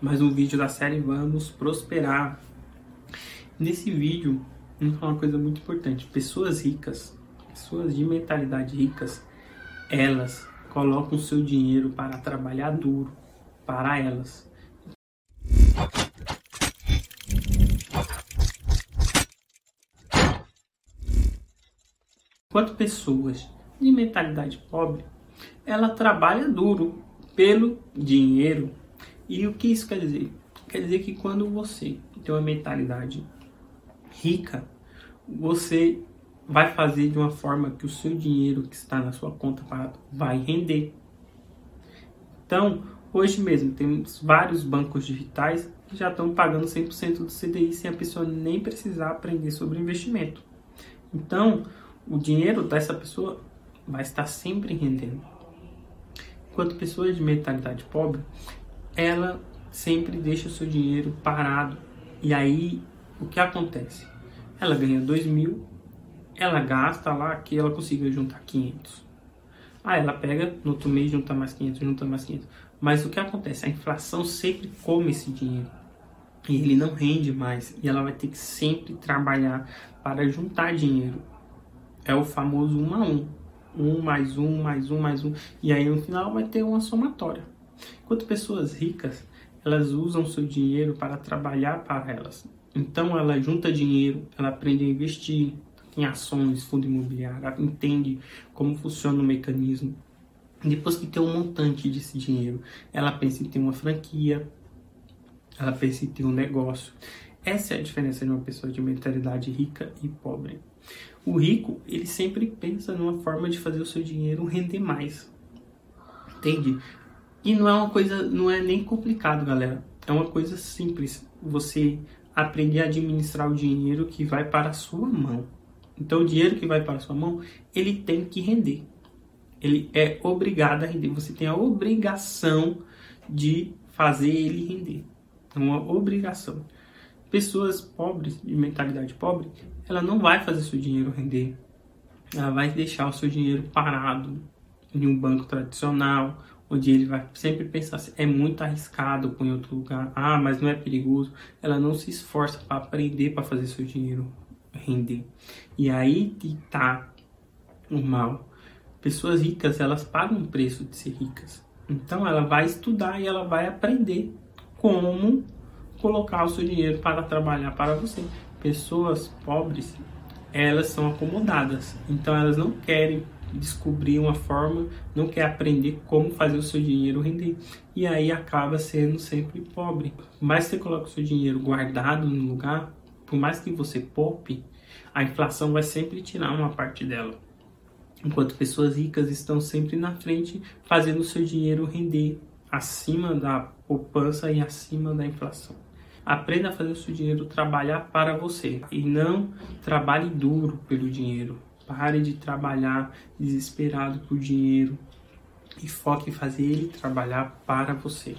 mais um vídeo da série Vamos Prosperar. Nesse vídeo, vamos falar uma coisa muito importante. Pessoas ricas, pessoas de mentalidade ricas, elas colocam seu dinheiro para trabalhar duro para elas. Enquanto pessoas de mentalidade pobre, ela trabalha duro pelo dinheiro. E o que isso quer dizer? Quer dizer que quando você tem uma mentalidade rica, você vai fazer de uma forma que o seu dinheiro que está na sua conta vai render. Então, hoje mesmo temos vários bancos digitais que já estão pagando 100% do CDI sem a pessoa nem precisar aprender sobre investimento. Então, o dinheiro dessa pessoa vai estar sempre rendendo. Enquanto pessoa de mentalidade pobre, ela sempre deixa o seu dinheiro parado. E aí, o que acontece? Ela ganha 2 mil, ela gasta lá que ela consiga juntar 500. Aí ela pega, no outro mês junta mais 500, junta mais 500. Mas o que acontece? A inflação sempre come esse dinheiro. E ele não rende mais. E ela vai ter que sempre trabalhar para juntar dinheiro. É o famoso 1 a 1 um mais um, mais um, mais um, e aí no final vai ter uma somatória. Enquanto pessoas ricas, elas usam seu dinheiro para trabalhar para elas. Então ela junta dinheiro, ela aprende a investir em ações, fundo imobiliário, ela entende como funciona o mecanismo. Depois que tem um montante desse dinheiro, ela pensa em ter uma franquia, ela pensa em ter um negócio. Essa é a diferença de uma pessoa de mentalidade rica e pobre. O rico, ele sempre pensa numa forma de fazer o seu dinheiro render mais. Entende? E não é uma coisa, não é nem complicado, galera. É uma coisa simples. Você aprender a administrar o dinheiro que vai para a sua mão. Então, o dinheiro que vai para a sua mão, ele tem que render. Ele é obrigado a render. Você tem a obrigação de fazer ele render. É uma obrigação. Pessoas pobres, de mentalidade pobre, ela não vai fazer seu dinheiro render. Ela vai deixar o seu dinheiro parado em um banco tradicional, onde ele vai sempre pensar assim, é muito arriscado com em outro lugar. Ah, mas não é perigoso. Ela não se esforça para aprender para fazer seu dinheiro render. E aí que tá o mal. Pessoas ricas, elas pagam o preço de ser ricas. Então ela vai estudar e ela vai aprender como colocar o seu dinheiro para trabalhar para você. Pessoas pobres, elas são acomodadas, então elas não querem descobrir uma forma, não quer aprender como fazer o seu dinheiro render. E aí acaba sendo sempre pobre. Mas você coloca o seu dinheiro guardado no lugar, por mais que você poupe, a inflação vai sempre tirar uma parte dela. Enquanto pessoas ricas estão sempre na frente, fazendo o seu dinheiro render acima da poupança e acima da inflação. Aprenda a fazer o seu dinheiro trabalhar para você e não trabalhe duro pelo dinheiro. Pare de trabalhar desesperado por dinheiro e foque em fazer ele trabalhar para você.